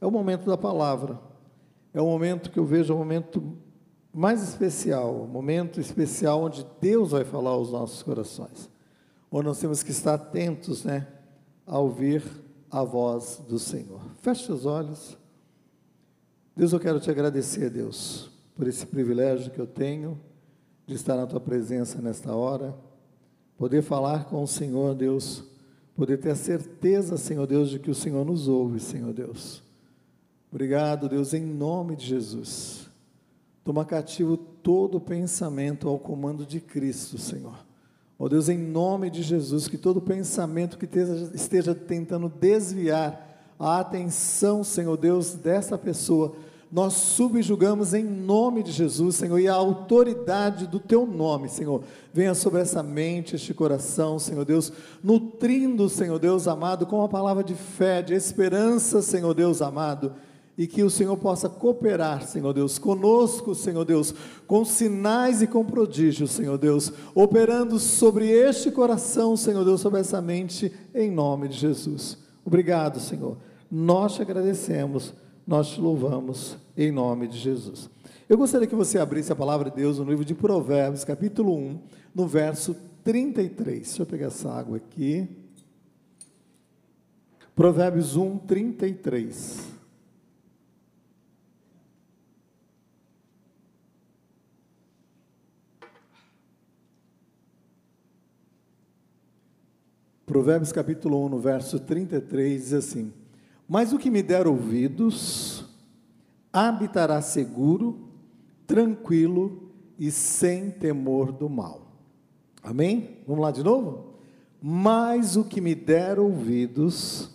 é o momento da palavra. É o momento que eu vejo o momento mais especial, o momento especial onde Deus vai falar aos nossos corações. Onde nós temos que estar atentos, né, a ouvir a voz do Senhor. Feche os olhos. Deus, eu quero te agradecer, Deus, por esse privilégio que eu tenho de estar na tua presença nesta hora, poder falar com o Senhor, Deus, poder ter a certeza, Senhor Deus, de que o Senhor nos ouve, Senhor Deus. Obrigado, Deus, em nome de Jesus. Toma cativo todo pensamento ao comando de Cristo, Senhor. Ó oh Deus, em nome de Jesus, que todo pensamento que esteja, esteja tentando desviar a atenção, Senhor Deus, dessa pessoa, nós subjugamos em nome de Jesus, Senhor, e a autoridade do Teu nome, Senhor, venha sobre essa mente, este coração, Senhor Deus, nutrindo, Senhor Deus amado, com a palavra de fé, de esperança, Senhor Deus amado, e que o Senhor possa cooperar, Senhor Deus, conosco, Senhor Deus, com sinais e com prodígios, Senhor Deus, operando sobre este coração, Senhor Deus, sobre essa mente, em nome de Jesus. Obrigado, Senhor. Nós te agradecemos nós te louvamos em nome de Jesus. Eu gostaria que você abrisse a palavra de Deus no livro de Provérbios, capítulo 1, no verso 33. Deixa eu pegar essa água aqui. Provérbios 1, 33. Provérbios capítulo 1, no verso 33, diz assim: mas o que me der ouvidos habitará seguro, tranquilo e sem temor do mal. Amém? Vamos lá de novo? Mas o que me der ouvidos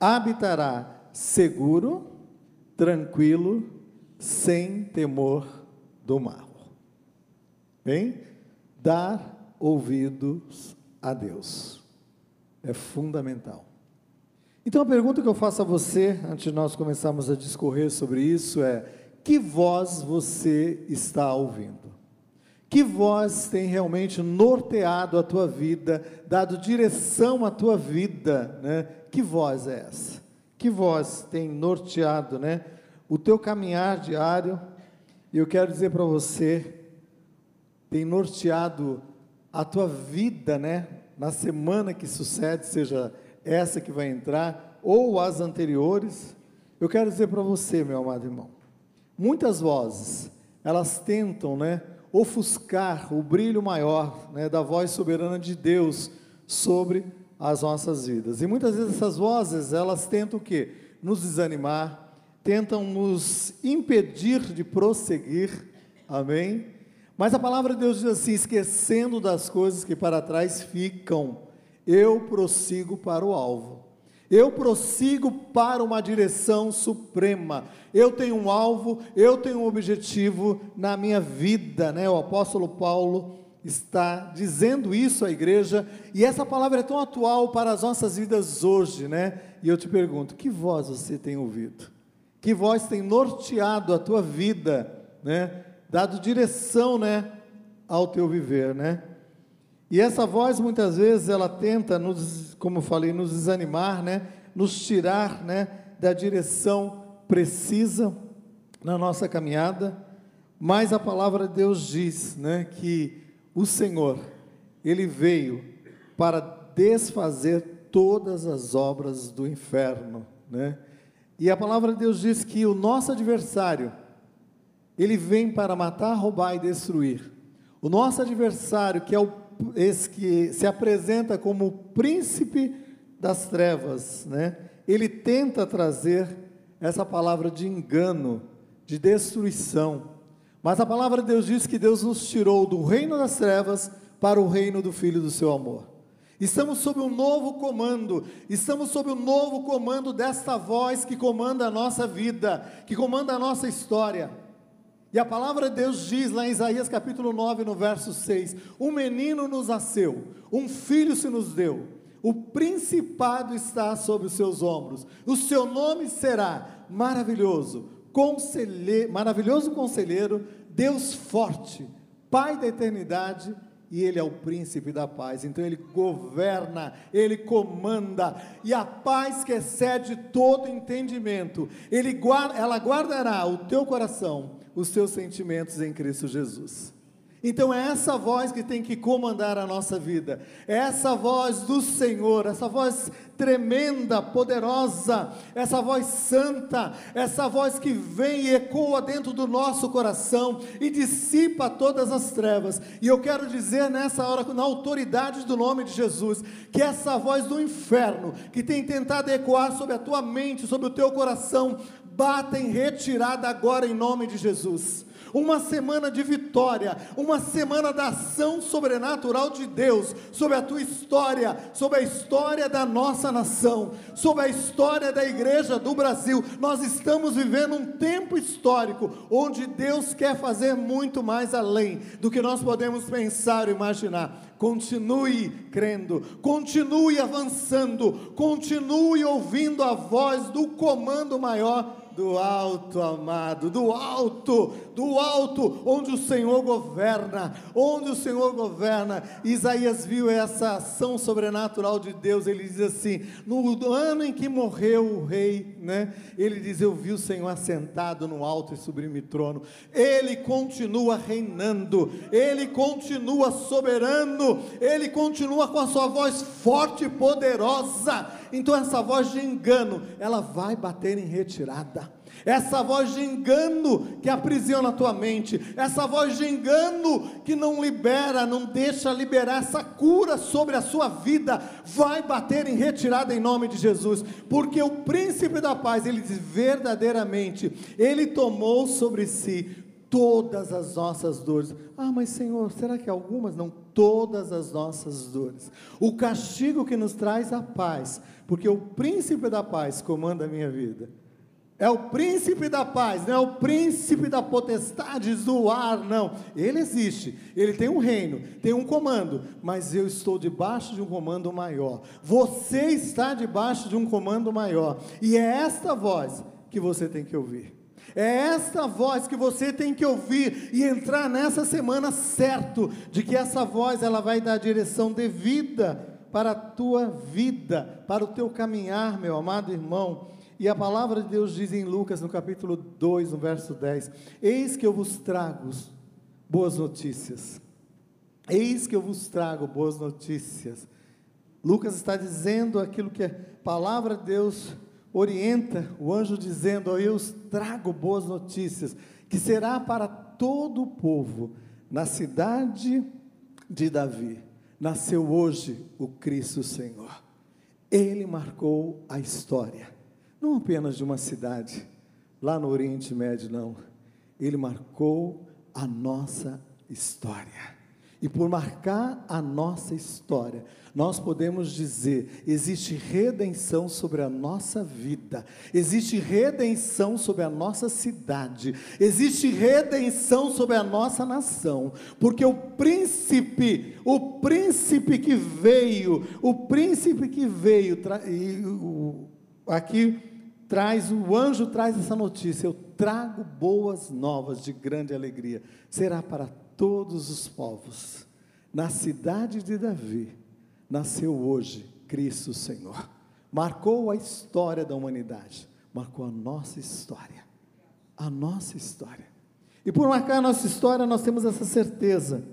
habitará seguro, tranquilo, sem temor do mal. Bem? Dar ouvidos a Deus é fundamental. Então a pergunta que eu faço a você, antes de nós começarmos a discorrer sobre isso, é: que voz você está ouvindo? Que voz tem realmente norteado a tua vida, dado direção à tua vida, né? Que voz é essa? Que voz tem norteado, né, o teu caminhar diário? E eu quero dizer para você, tem norteado a tua vida, né, na semana que sucede, seja essa que vai entrar, ou as anteriores, eu quero dizer para você, meu amado irmão, muitas vozes, elas tentam, né, ofuscar o brilho maior, né, da voz soberana de Deus sobre as nossas vidas. E muitas vezes essas vozes, elas tentam o quê? Nos desanimar, tentam nos impedir de prosseguir. Amém? Mas a palavra de Deus diz assim: esquecendo das coisas que para trás ficam, eu prossigo para o alvo. Eu prossigo para uma direção suprema. Eu tenho um alvo, eu tenho um objetivo na minha vida, né? O apóstolo Paulo está dizendo isso à igreja, e essa palavra é tão atual para as nossas vidas hoje, né? E eu te pergunto, que voz você tem ouvido? Que voz tem norteado a tua vida, né? Dado direção, né, ao teu viver, né? E essa voz muitas vezes ela tenta nos, como eu falei, nos desanimar, né? Nos tirar, né, da direção precisa na nossa caminhada. Mas a palavra de Deus diz, né, que o Senhor ele veio para desfazer todas as obras do inferno, né? E a palavra de Deus diz que o nosso adversário ele vem para matar, roubar e destruir. O nosso adversário, que é o esse que se apresenta como o príncipe das trevas, né? Ele tenta trazer essa palavra de engano, de destruição. Mas a palavra de Deus diz que Deus nos tirou do reino das trevas para o reino do filho do seu amor. Estamos sob um novo comando, estamos sob o um novo comando desta voz que comanda a nossa vida, que comanda a nossa história. E a palavra de Deus diz lá em Isaías capítulo 9, no verso 6: Um menino nos nasceu, um filho se nos deu, o principado está sobre os seus ombros, o seu nome será maravilhoso, conselheiro, maravilhoso conselheiro, Deus forte, Pai da eternidade e ele é o príncipe da paz. Então ele governa, ele comanda, e a paz que excede todo entendimento, ele guarda, ela guardará o teu coração, os teus sentimentos em Cristo Jesus. Então é essa voz que tem que comandar a nossa vida, é essa voz do Senhor, essa voz tremenda, poderosa, essa voz santa, essa voz que vem e ecoa dentro do nosso coração e dissipa todas as trevas. E eu quero dizer nessa hora, na autoridade do nome de Jesus, que essa voz do inferno, que tem tentado ecoar sobre a tua mente, sobre o teu coração, bata em retirada agora em nome de Jesus uma semana de vitória, uma semana da ação sobrenatural de Deus sobre a tua história, sobre a história da nossa nação, sobre a história da igreja do Brasil. Nós estamos vivendo um tempo histórico onde Deus quer fazer muito mais além do que nós podemos pensar ou imaginar. Continue crendo, continue avançando, continue ouvindo a voz do comando maior do alto, amado, do alto, do alto, onde o Senhor governa, onde o Senhor governa. Isaías viu essa ação sobrenatural de Deus. Ele diz assim: no ano em que morreu o rei, né? Ele diz: Eu vi o Senhor assentado no alto e sublime trono. Ele continua reinando, ele continua soberano, ele continua com a sua voz forte e poderosa então essa voz de engano, ela vai bater em retirada. Essa voz de engano que aprisiona a tua mente, essa voz de engano que não libera, não deixa liberar essa cura sobre a sua vida, vai bater em retirada em nome de Jesus, porque o príncipe da paz, ele diz verdadeiramente, ele tomou sobre si todas as nossas dores. Ah, mas Senhor, será que algumas? Não, todas as nossas dores. O castigo que nos traz a paz, porque o príncipe da paz comanda a minha vida. É o príncipe da paz, não é o príncipe da potestade do ar, não. Ele existe, ele tem um reino, tem um comando, mas eu estou debaixo de um comando maior. Você está debaixo de um comando maior, e é esta voz que você tem que ouvir. É esta voz que você tem que ouvir e entrar nessa semana certo de que essa voz ela vai dar a direção devida para a tua vida, para o teu caminhar, meu amado irmão. E a palavra de Deus diz em Lucas, no capítulo 2, no verso 10: Eis que eu vos trago boas notícias. Eis que eu vos trago boas notícias. Lucas está dizendo aquilo que a palavra de Deus orienta o anjo dizendo: Eu trago boas notícias, que será para todo o povo. Na cidade de Davi nasceu hoje o Cristo Senhor. Ele marcou a história, não apenas de uma cidade, lá no Oriente Médio, não. Ele marcou a nossa história. E por marcar a nossa história, nós podemos dizer: existe redenção sobre a nossa vida, existe redenção sobre a nossa cidade, existe redenção sobre a nossa nação, porque o príncipe, o príncipe que veio, o príncipe que veio, e o, aqui traz, o anjo traz essa notícia: eu trago boas novas de grande alegria, será para todos os povos. Na cidade de Davi, nasceu hoje Cristo Senhor. Marcou a história da humanidade, marcou a nossa história. A nossa história. E por marcar a nossa história, nós temos essa certeza,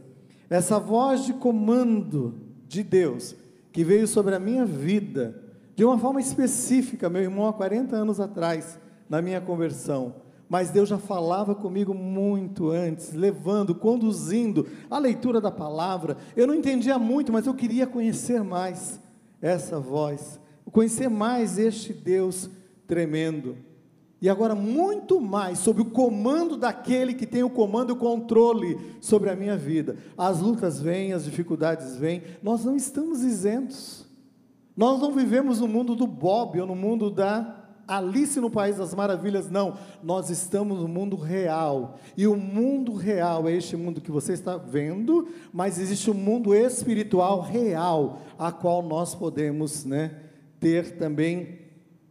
essa voz de comando de Deus, que veio sobre a minha vida, de uma forma específica, meu irmão, há 40 anos atrás, na minha conversão mas Deus já falava comigo muito antes, levando, conduzindo a leitura da palavra. Eu não entendia muito, mas eu queria conhecer mais essa voz, conhecer mais este Deus tremendo. E agora, muito mais sobre o comando daquele que tem o comando e o controle sobre a minha vida. As lutas vêm, as dificuldades vêm, nós não estamos isentos. Nós não vivemos no mundo do Bob ou no mundo da Alice no País das Maravilhas, não. Nós estamos no mundo real. E o mundo real é este mundo que você está vendo, mas existe um mundo espiritual real, a qual nós podemos né, ter também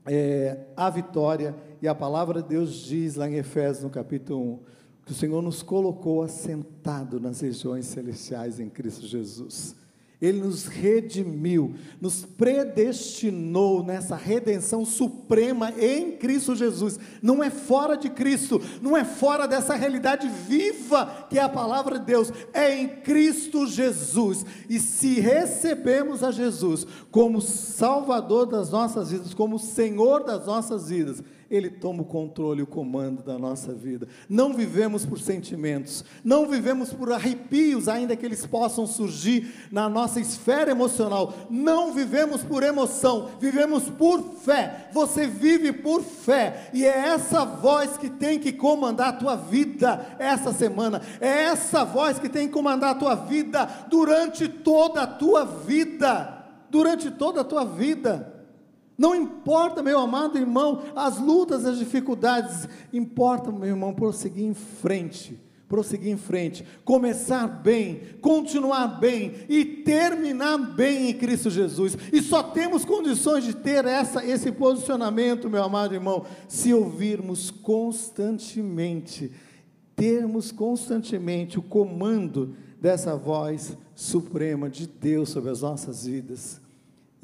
é, a vitória. E a palavra de Deus diz lá em Efésios, no capítulo 1, que o Senhor nos colocou assentado nas regiões celestiais em Cristo Jesus. Ele nos redimiu, nos predestinou nessa redenção suprema em Cristo Jesus. Não é fora de Cristo, não é fora dessa realidade viva que é a palavra de Deus, é em Cristo Jesus. E se recebemos a Jesus como Salvador das nossas vidas, como Senhor das nossas vidas, ele toma o controle, o comando da nossa vida. Não vivemos por sentimentos, não vivemos por arrepios, ainda que eles possam surgir na nossa esfera emocional. Não vivemos por emoção, vivemos por fé. Você vive por fé, e é essa voz que tem que comandar a tua vida essa semana. É essa voz que tem que comandar a tua vida durante toda a tua vida. Durante toda a tua vida. Não importa, meu amado irmão, as lutas, as dificuldades, importa, meu irmão, prosseguir em frente, prosseguir em frente, começar bem, continuar bem e terminar bem em Cristo Jesus. E só temos condições de ter essa, esse posicionamento, meu amado irmão, se ouvirmos constantemente, termos constantemente o comando dessa voz suprema de Deus sobre as nossas vidas.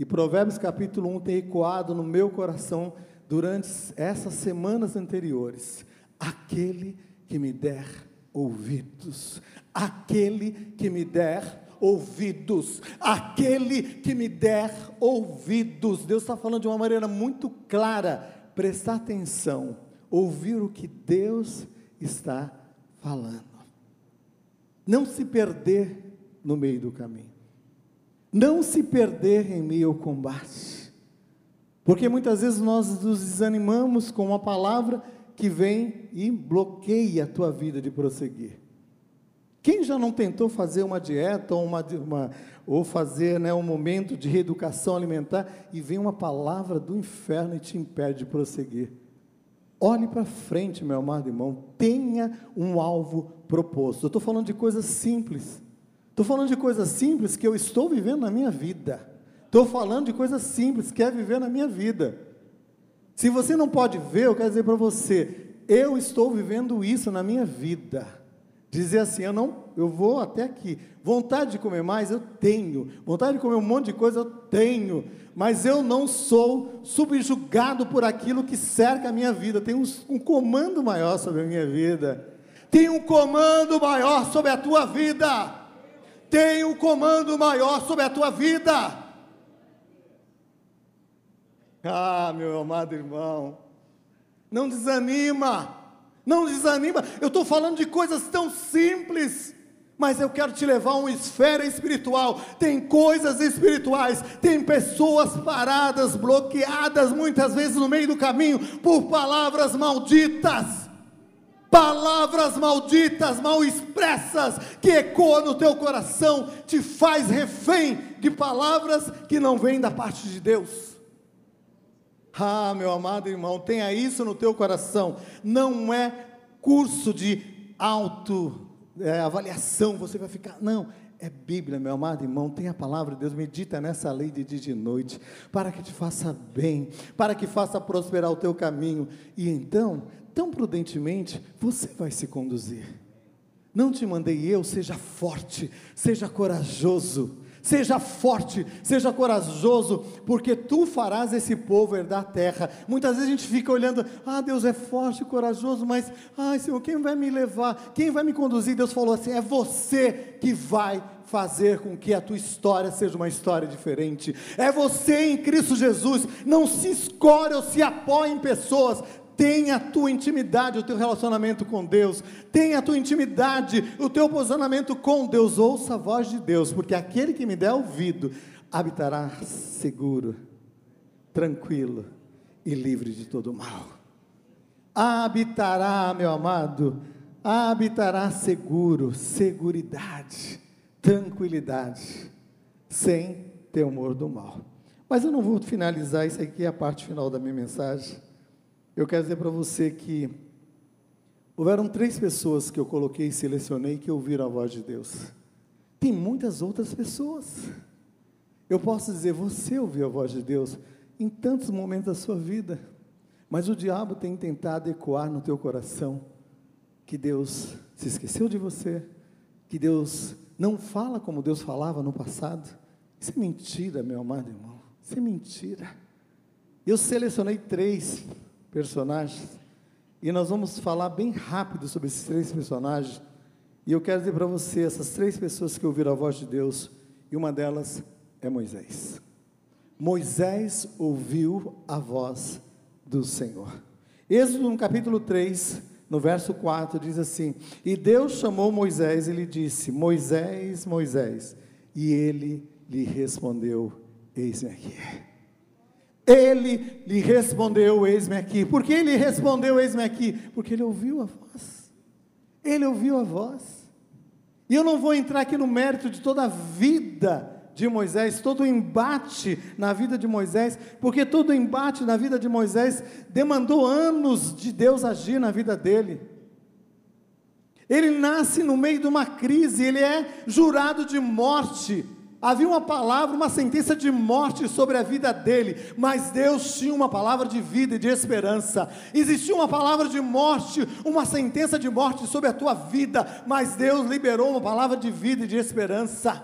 E Provérbios capítulo 1 tem ecoado no meu coração durante essas semanas anteriores. Aquele que me der ouvidos, aquele que me der ouvidos, aquele que me der ouvidos. Deus está falando de uma maneira muito clara. Prestar atenção, ouvir o que Deus está falando. Não se perder no meio do caminho não se perder em meio ao combate. Porque muitas vezes nós nos desanimamos com uma palavra que vem e bloqueia a tua vida de prosseguir. Quem já não tentou fazer uma dieta ou, uma, uma, ou fazer né, um momento de reeducação alimentar e vem uma palavra do inferno e te impede de prosseguir? Olhe para frente, meu amado irmão, tenha um alvo proposto. Eu estou falando de coisas simples. Estou falando de coisas simples que eu estou vivendo na minha vida. Estou falando de coisas simples que é viver na minha vida. Se você não pode ver, eu quero dizer para você, eu estou vivendo isso na minha vida. Dizer assim, eu não, eu vou até aqui. Vontade de comer mais, eu tenho. Vontade de comer um monte de coisa, eu tenho. Mas eu não sou subjugado por aquilo que cerca a minha vida. Tem um, um comando maior sobre a minha vida. Tem um comando maior sobre a tua vida tem o comando maior sobre a tua vida. Ah, meu amado irmão, não desanima, não desanima. Eu estou falando de coisas tão simples, mas eu quero te levar a uma esfera espiritual. Tem coisas espirituais, tem pessoas paradas, bloqueadas, muitas vezes no meio do caminho, por palavras malditas palavras malditas, mal expressas, que ecoam no teu coração, te faz refém de palavras que não vêm da parte de Deus. Ah, meu amado irmão, tenha isso no teu coração. Não é curso de auto é, avaliação, você vai ficar, não, é Bíblia, meu amado irmão, tem a palavra de Deus, medita nessa lei de dia e de noite, para que te faça bem, para que faça prosperar o teu caminho, e então tão prudentemente, você vai se conduzir. Não te mandei eu, seja forte, seja corajoso, seja forte, seja corajoso, porque tu farás esse povo herdar a terra. Muitas vezes a gente fica olhando, ah, Deus é forte, corajoso, mas, ai Senhor, quem vai me levar? Quem vai me conduzir? Deus falou assim: é você que vai fazer com que a tua história seja uma história diferente. É você em Cristo Jesus. Não se escolhe ou se apoie em pessoas, Tenha a tua intimidade, o teu relacionamento com Deus. Tenha a tua intimidade, o teu posicionamento com Deus. Ouça a voz de Deus, porque aquele que me der ouvido habitará seguro, tranquilo e livre de todo mal. Habitará, meu amado, habitará seguro, seguridade, tranquilidade, sem temor do mal. Mas eu não vou finalizar, isso aqui é a parte final da minha mensagem. Eu quero dizer para você que houveram três pessoas que eu coloquei e selecionei que ouviram a voz de Deus. Tem muitas outras pessoas. Eu posso dizer, você ouviu a voz de Deus em tantos momentos da sua vida, mas o diabo tem tentado ecoar no teu coração que Deus se esqueceu de você, que Deus não fala como Deus falava no passado. Isso é mentira, meu amado irmão. Isso é mentira. Eu selecionei três personagens e nós vamos falar bem rápido sobre esses três personagens. E eu quero dizer para você, essas três pessoas que ouviram a voz de Deus, e uma delas é Moisés. Moisés ouviu a voz do Senhor. Êxodo no capítulo 3, no verso 4, diz assim: E Deus chamou Moisés e lhe disse: Moisés, Moisés. E ele lhe respondeu: Eis-me aqui. Ele lhe respondeu: Eis-me aqui. Por que ele respondeu: Eis-me aqui? Porque ele ouviu a voz. Ele ouviu a voz. E eu não vou entrar aqui no mérito de toda a vida de Moisés, todo o embate na vida de Moisés, porque todo o embate na vida de Moisés demandou anos de Deus agir na vida dele. Ele nasce no meio de uma crise, ele é jurado de morte. Havia uma palavra, uma sentença de morte sobre a vida dele, mas Deus tinha uma palavra de vida e de esperança. Existia uma palavra de morte, uma sentença de morte sobre a tua vida, mas Deus liberou uma palavra de vida e de esperança.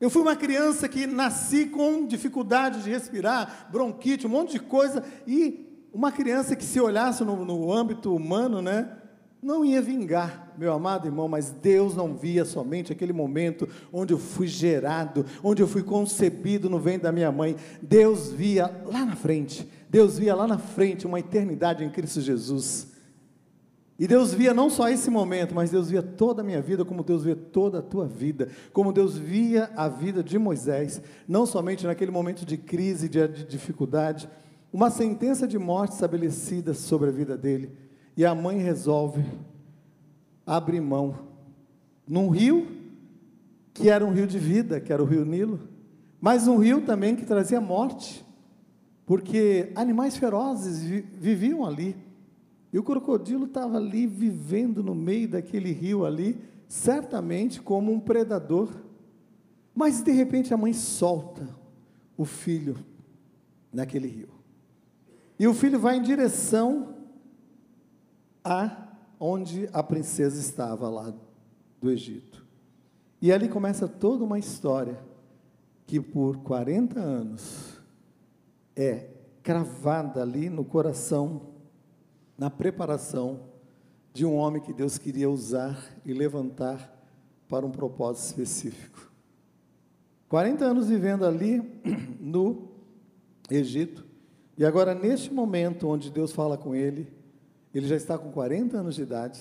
Eu fui uma criança que nasci com dificuldade de respirar, bronquite, um monte de coisa, e uma criança que se olhasse no, no âmbito humano, né, não ia vingar, meu amado irmão, mas Deus não via somente aquele momento onde eu fui gerado, onde eu fui concebido no ventre da minha mãe. Deus via lá na frente, Deus via lá na frente uma eternidade em Cristo Jesus. E Deus via não só esse momento, mas Deus via toda a minha vida, como Deus via toda a tua vida, como Deus via a vida de Moisés, não somente naquele momento de crise, de, de dificuldade, uma sentença de morte estabelecida sobre a vida dele, e a mãe resolve abrir mão num rio que era um rio de vida, que era o rio Nilo, mas um rio também que trazia morte, porque animais ferozes viviam ali. E o crocodilo estava ali vivendo no meio daquele rio ali, certamente como um predador. Mas de repente a mãe solta o filho naquele rio. E o filho vai em direção a onde a princesa estava lá do Egito. E ali começa toda uma história que por 40 anos é cravada ali no coração na preparação de um homem que Deus queria usar e levantar para um propósito específico. 40 anos vivendo ali no Egito, e agora neste momento onde Deus fala com ele, ele já está com 40 anos de idade,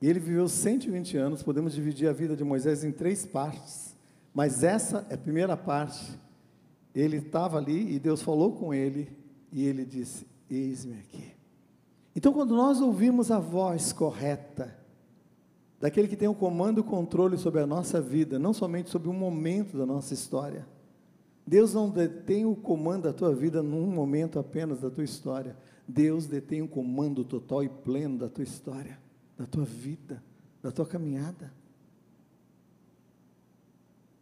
e ele viveu 120 anos, podemos dividir a vida de Moisés em três partes, mas essa é a primeira parte. Ele estava ali e Deus falou com ele, e ele disse: Eis-me aqui. Então, quando nós ouvimos a voz correta, daquele que tem o comando e o controle sobre a nossa vida, não somente sobre um momento da nossa história, Deus não detém o comando da tua vida num momento apenas da tua história. Deus detém o comando total e pleno da tua história, da tua vida, da tua caminhada.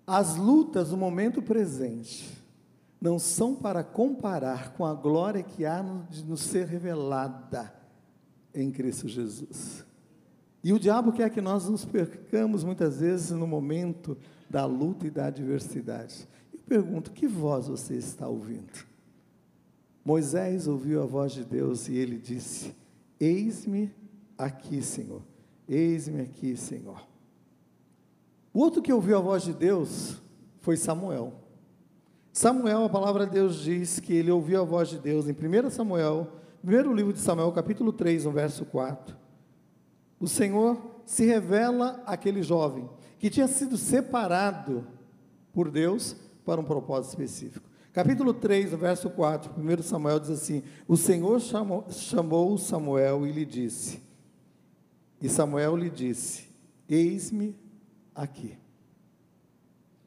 As lutas no momento presente não são para comparar com a glória que há de nos ser revelada em Cristo Jesus. E o diabo quer que nós nos percamos muitas vezes no momento da luta e da adversidade. Eu pergunto: que voz você está ouvindo? Moisés ouviu a voz de Deus e ele disse: Eis-me aqui, Senhor. Eis-me aqui, Senhor. O outro que ouviu a voz de Deus foi Samuel. Samuel, a palavra de Deus diz que ele ouviu a voz de Deus em 1 Samuel, primeiro livro de Samuel, capítulo 3, no verso 4. O Senhor se revela àquele jovem que tinha sido separado por Deus para um propósito específico. Capítulo 3, no verso 4, 1 Samuel diz assim: O Senhor chamou, chamou Samuel e lhe disse, e Samuel lhe disse: Eis-me aqui.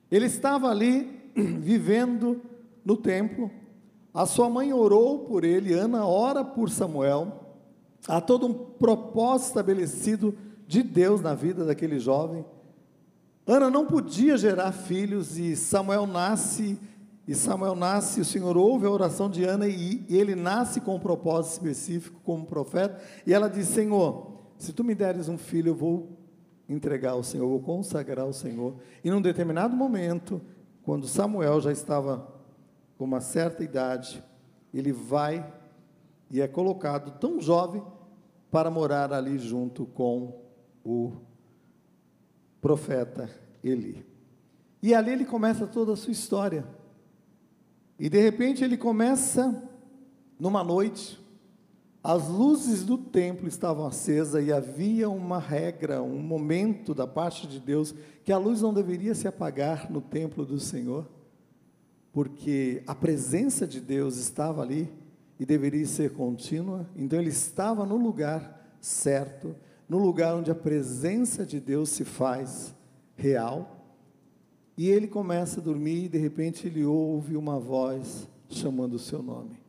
Ele estava ali vivendo no templo. A sua mãe orou por ele, Ana ora por Samuel. Há todo um propósito estabelecido de Deus na vida daquele jovem. Ana não podia gerar filhos e Samuel nasce E Samuel nasce, o Senhor ouve a oração de Ana e ele nasce com um propósito específico como profeta. E ela diz: Senhor, se tu me deres um filho, eu vou entregar ao Senhor, vou consagrar ao Senhor. E num determinado momento, quando Samuel já estava com uma certa idade, ele vai e é colocado tão jovem para morar ali junto com o profeta Eli. E ali ele começa toda a sua história. E de repente ele começa numa noite, as luzes do templo estavam acesas e havia uma regra, um momento da parte de Deus que a luz não deveria se apagar no templo do Senhor, porque a presença de Deus estava ali e deveria ser contínua. Então ele estava no lugar certo, no lugar onde a presença de Deus se faz real. E ele começa a dormir e de repente ele ouve uma voz chamando o seu nome.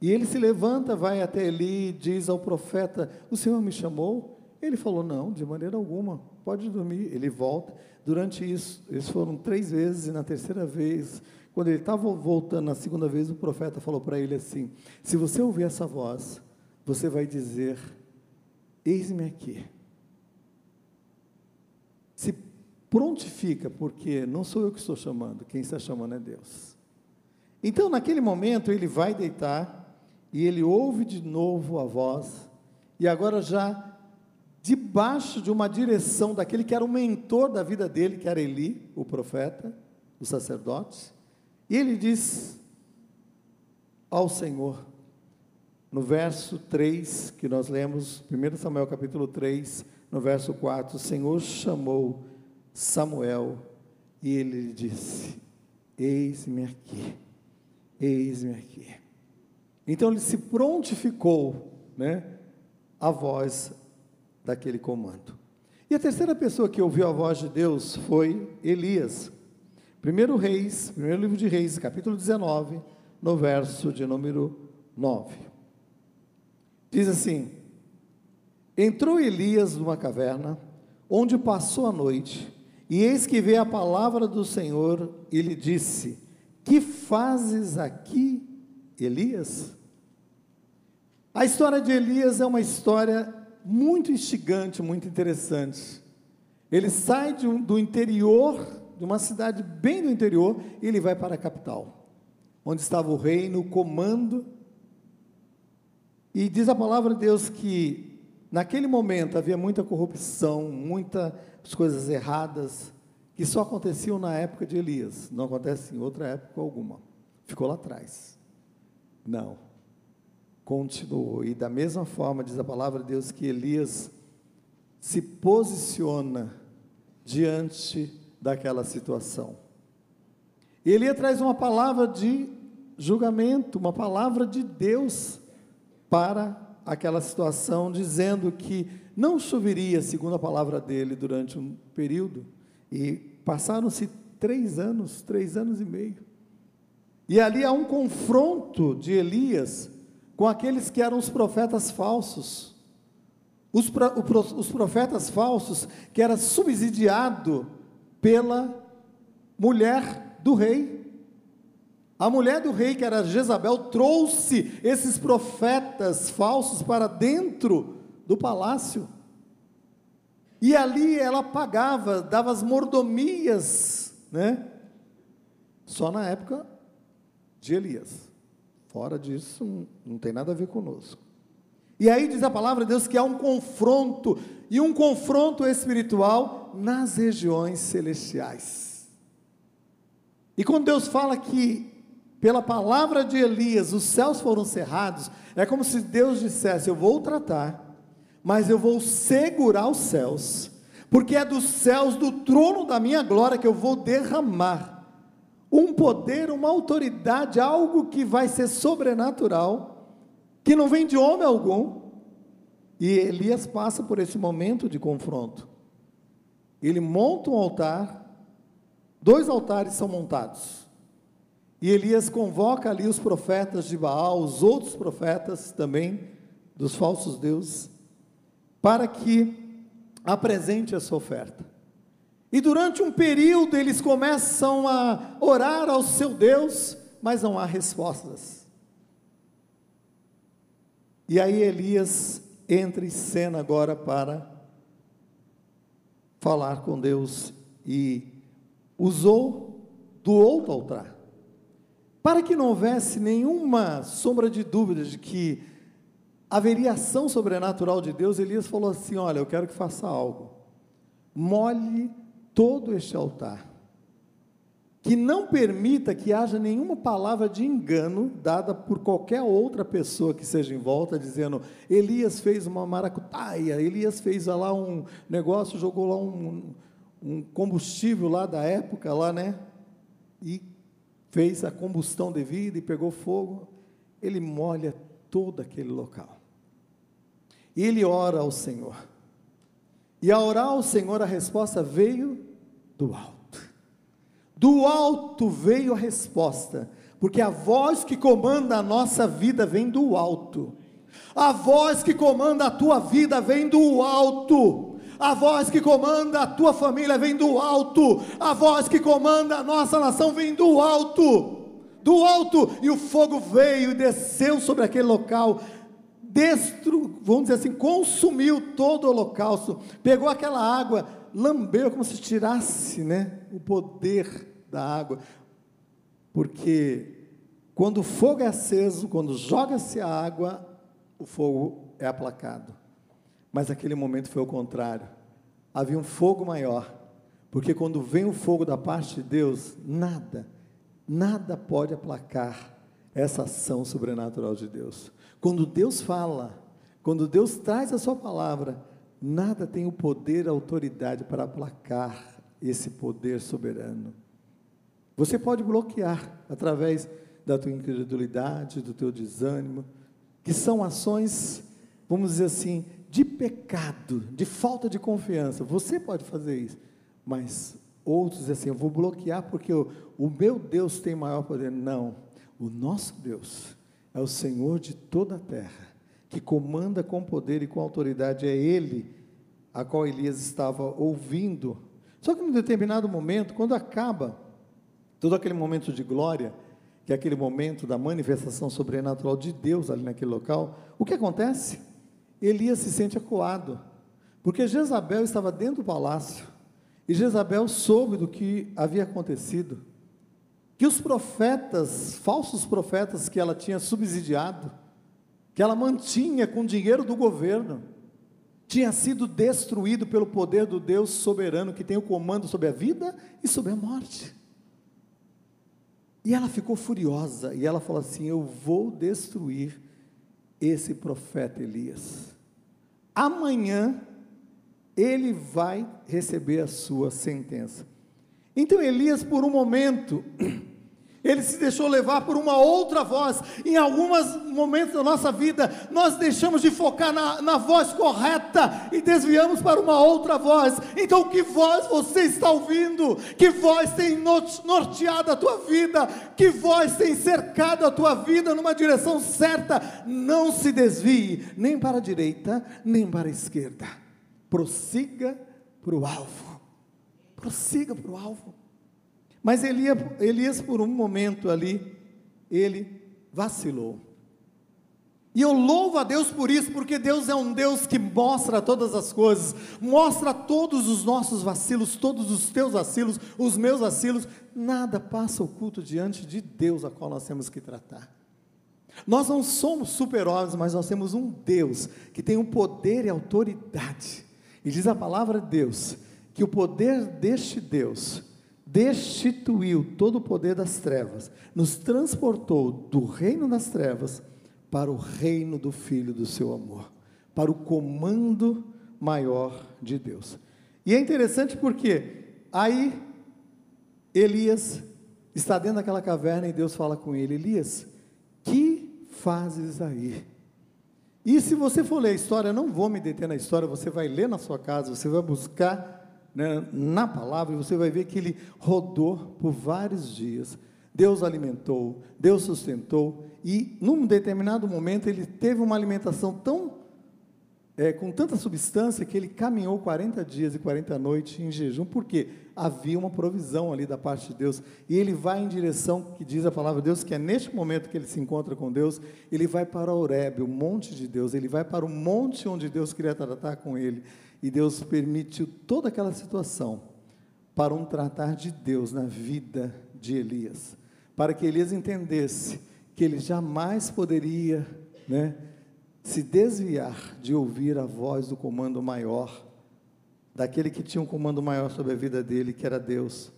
E ele se levanta, vai até Eli, diz ao profeta: O Senhor me chamou? Ele falou: Não, de maneira alguma, pode dormir. Ele volta. Durante isso, eles foram três vezes, e na terceira vez, quando ele estava voltando na segunda vez, o profeta falou para ele assim: Se você ouvir essa voz, você vai dizer: Eis-me aqui. Se prontifica, porque não sou eu que estou chamando, quem está chamando é Deus. Então, naquele momento, ele vai deitar e ele ouve de novo a voz, e agora já debaixo de uma direção daquele que era o mentor da vida dele, que era Eli, o profeta, o sacerdote, e ele diz ao Senhor, no verso 3, que nós lemos, 1 Samuel capítulo 3, no verso 4, o Senhor chamou Samuel e ele lhe disse: Eis-me aqui, eis-me aqui. Então ele se prontificou, né, a voz daquele comando. E a terceira pessoa que ouviu a voz de Deus foi Elias. Primeiro Reis, primeiro livro de Reis, capítulo 19, no verso de número 9. Diz assim: Entrou Elias numa caverna, onde passou a noite, e eis que veio a palavra do Senhor e lhe disse: Que fazes aqui, Elias? A história de Elias é uma história muito instigante, muito interessante. Ele sai um, do interior, de uma cidade bem do interior, e ele vai para a capital, onde estava o rei no comando. E diz a palavra de Deus que naquele momento havia muita corrupção, muitas coisas erradas, que só aconteciam na época de Elias, não acontece em outra época alguma. Ficou lá atrás. Não. Continuou. E da mesma forma, diz a palavra de Deus, que Elias se posiciona diante daquela situação. E Elias traz uma palavra de julgamento, uma palavra de Deus para aquela situação, dizendo que não choveria, segundo a palavra dele, durante um período. E passaram-se três anos, três anos e meio. E ali há um confronto de Elias com aqueles que eram os profetas falsos. Os, os profetas falsos que era subsidiado pela mulher do rei. A mulher do rei, que era Jezabel, trouxe esses profetas falsos para dentro do palácio. E ali ela pagava, dava as mordomias, né? Só na época de Elias. Fora disso, não tem nada a ver conosco. E aí diz a palavra de Deus que há um confronto, e um confronto espiritual nas regiões celestiais. E quando Deus fala que pela palavra de Elias os céus foram cerrados, é como se Deus dissesse: Eu vou tratar, mas eu vou segurar os céus, porque é dos céus, do trono da minha glória, que eu vou derramar um poder, uma autoridade, algo que vai ser sobrenatural, que não vem de homem algum. E Elias passa por esse momento de confronto. Ele monta um altar, dois altares são montados. E Elias convoca ali os profetas de Baal, os outros profetas também, dos falsos deuses, para que apresente a sua oferta. E durante um período eles começam a orar ao seu Deus, mas não há respostas. E aí Elias entra em cena agora para falar com Deus e usou do outro altar. Para que não houvesse nenhuma sombra de dúvida de que haveria ação sobrenatural de Deus, Elias falou assim: Olha, eu quero que faça algo. Molhe todo este altar. Que não permita que haja nenhuma palavra de engano dada por qualquer outra pessoa que seja em volta, dizendo: Elias fez uma maracutaia, Elias fez lá um negócio, jogou lá um, um combustível lá da época, lá, né? E fez a combustão devida e pegou fogo. Ele molha todo aquele local. E ele ora ao Senhor. E a orar ao Senhor, a resposta veio do alto. Do alto veio a resposta, porque a voz que comanda a nossa vida vem do alto. A voz que comanda a tua vida vem do alto. A voz que comanda a tua família vem do alto. A voz que comanda a nossa nação vem do alto. Do alto. E o fogo veio e desceu sobre aquele local destru, vamos dizer assim, consumiu todo o holocausto, pegou aquela água, lambeu como se tirasse, né, o poder da água, porque quando o fogo é aceso, quando joga-se a água, o fogo é aplacado. Mas aquele momento foi o contrário. Havia um fogo maior, porque quando vem o fogo da parte de Deus, nada, nada pode aplacar essa ação sobrenatural de Deus. Quando Deus fala, quando Deus traz a sua palavra, nada tem o poder, a autoridade para aplacar esse poder soberano. Você pode bloquear através da tua incredulidade, do teu desânimo, que são ações, vamos dizer assim, de pecado, de falta de confiança. Você pode fazer isso, mas outros assim: eu vou bloquear porque o, o meu Deus tem maior poder. Não, o nosso Deus é o Senhor de toda a terra, que comanda com poder e com autoridade, é Ele a qual Elias estava ouvindo. Só que num determinado momento, quando acaba todo aquele momento de glória, que é aquele momento da manifestação sobrenatural de Deus ali naquele local, o que acontece? Elias se sente acuado, porque Jezabel estava dentro do palácio, e Jezabel soube do que havia acontecido que os profetas, falsos profetas que ela tinha subsidiado, que ela mantinha com dinheiro do governo, tinha sido destruído pelo poder do Deus soberano que tem o comando sobre a vida e sobre a morte. E ela ficou furiosa e ela falou assim: Eu vou destruir esse profeta Elias. Amanhã ele vai receber a sua sentença. Então Elias, por um momento, ele se deixou levar por uma outra voz. Em alguns momentos da nossa vida, nós deixamos de focar na, na, voz correta e desviamos para uma outra voz. Então, que voz você está ouvindo? Que voz tem norteado a tua vida? Que voz tem cercado a tua vida numa direção certa? Não se desvie nem para a direita, nem para a esquerda. Prossiga para o alvo prossiga para o alvo. Mas Elias, Elias, por um momento ali, ele vacilou. E eu louvo a Deus por isso, porque Deus é um Deus que mostra todas as coisas, mostra todos os nossos vacilos, todos os teus vacilos, os meus vacilos. Nada passa oculto diante de Deus a qual nós temos que tratar. Nós não somos super-homens, mas nós temos um Deus que tem o poder e autoridade. E diz a palavra de Deus que o poder deste Deus destituiu todo o poder das trevas, nos transportou do reino das trevas para o reino do Filho do seu amor, para o comando maior de Deus. E é interessante porque aí Elias está dentro daquela caverna e Deus fala com ele: Elias, que fazes aí? E se você for ler a história, eu não vou me deter na história, você vai ler na sua casa, você vai buscar né, na palavra, você vai ver que ele rodou por vários dias. Deus alimentou, Deus sustentou, e num determinado momento ele teve uma alimentação tão é, com tanta substância que ele caminhou 40 dias e 40 noites em jejum, porque havia uma provisão ali da parte de Deus. E ele vai em direção que diz a palavra de Deus, que é neste momento que ele se encontra com Deus, ele vai para Horebe, o monte de Deus, ele vai para o monte onde Deus queria tratar com ele. E Deus permitiu toda aquela situação para um tratar de Deus na vida de Elias, para que Elias entendesse que ele jamais poderia, né, se desviar de ouvir a voz do comando maior, daquele que tinha um comando maior sobre a vida dele, que era Deus.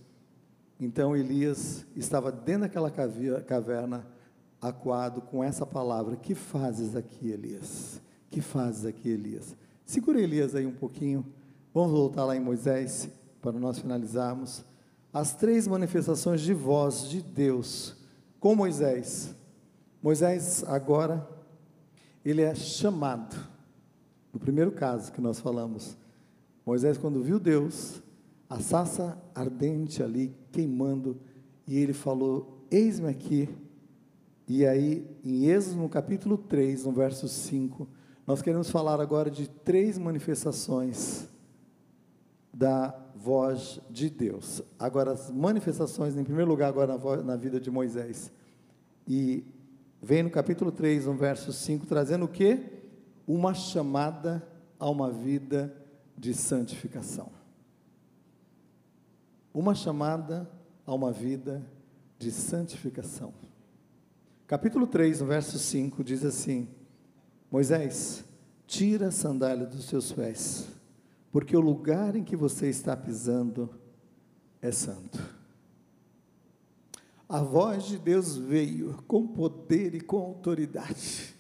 Então Elias estava dentro daquela caverna, acuado com essa palavra: Que fazes aqui, Elias? Que fazes aqui, Elias? Segura Elias aí um pouquinho. Vamos voltar lá em Moisés, para nós finalizarmos. As três manifestações de voz de Deus com Moisés. Moisés agora ele é chamado. No primeiro caso que nós falamos, Moisés, quando viu Deus, a sassa ardente ali, queimando, e ele falou: Eis-me aqui. E aí, em Êxodo, no capítulo 3, no verso 5, nós queremos falar agora de três manifestações da voz de Deus. Agora, as manifestações, em primeiro lugar, agora na, voz, na vida de Moisés. E vem no capítulo 3, no verso 5, trazendo o que? Uma chamada a uma vida de santificação. Uma chamada a uma vida de santificação. Capítulo 3, no verso 5, diz assim: Moisés, tira a sandália dos seus pés, porque o lugar em que você está pisando é santo. A voz de Deus veio com poder e com autoridade.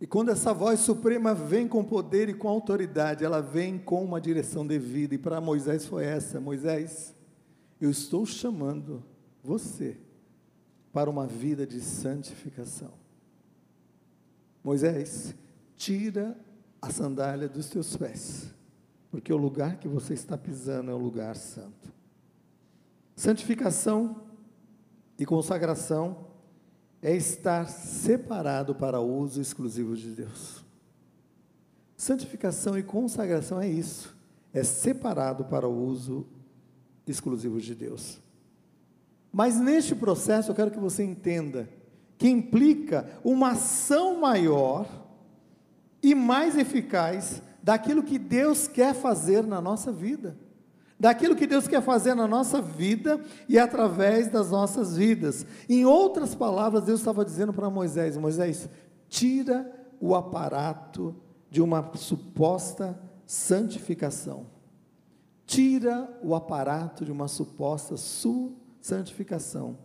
E quando essa voz suprema vem com poder e com autoridade, ela vem com uma direção devida. E para Moisés foi essa: Moisés, eu estou chamando você para uma vida de santificação. Moisés, tira a sandália dos teus pés, porque o lugar que você está pisando é um lugar santo. Santificação e consagração é estar separado para uso exclusivo de Deus. Santificação e consagração é isso, é separado para o uso exclusivo de Deus. Mas neste processo eu quero que você entenda que implica uma ação maior e mais eficaz daquilo que Deus quer fazer na nossa vida daquilo que Deus quer fazer na nossa vida e através das nossas vidas. Em outras palavras, Deus estava dizendo para Moisés: Moisés, tira o aparato de uma suposta santificação. Tira o aparato de uma suposta santificação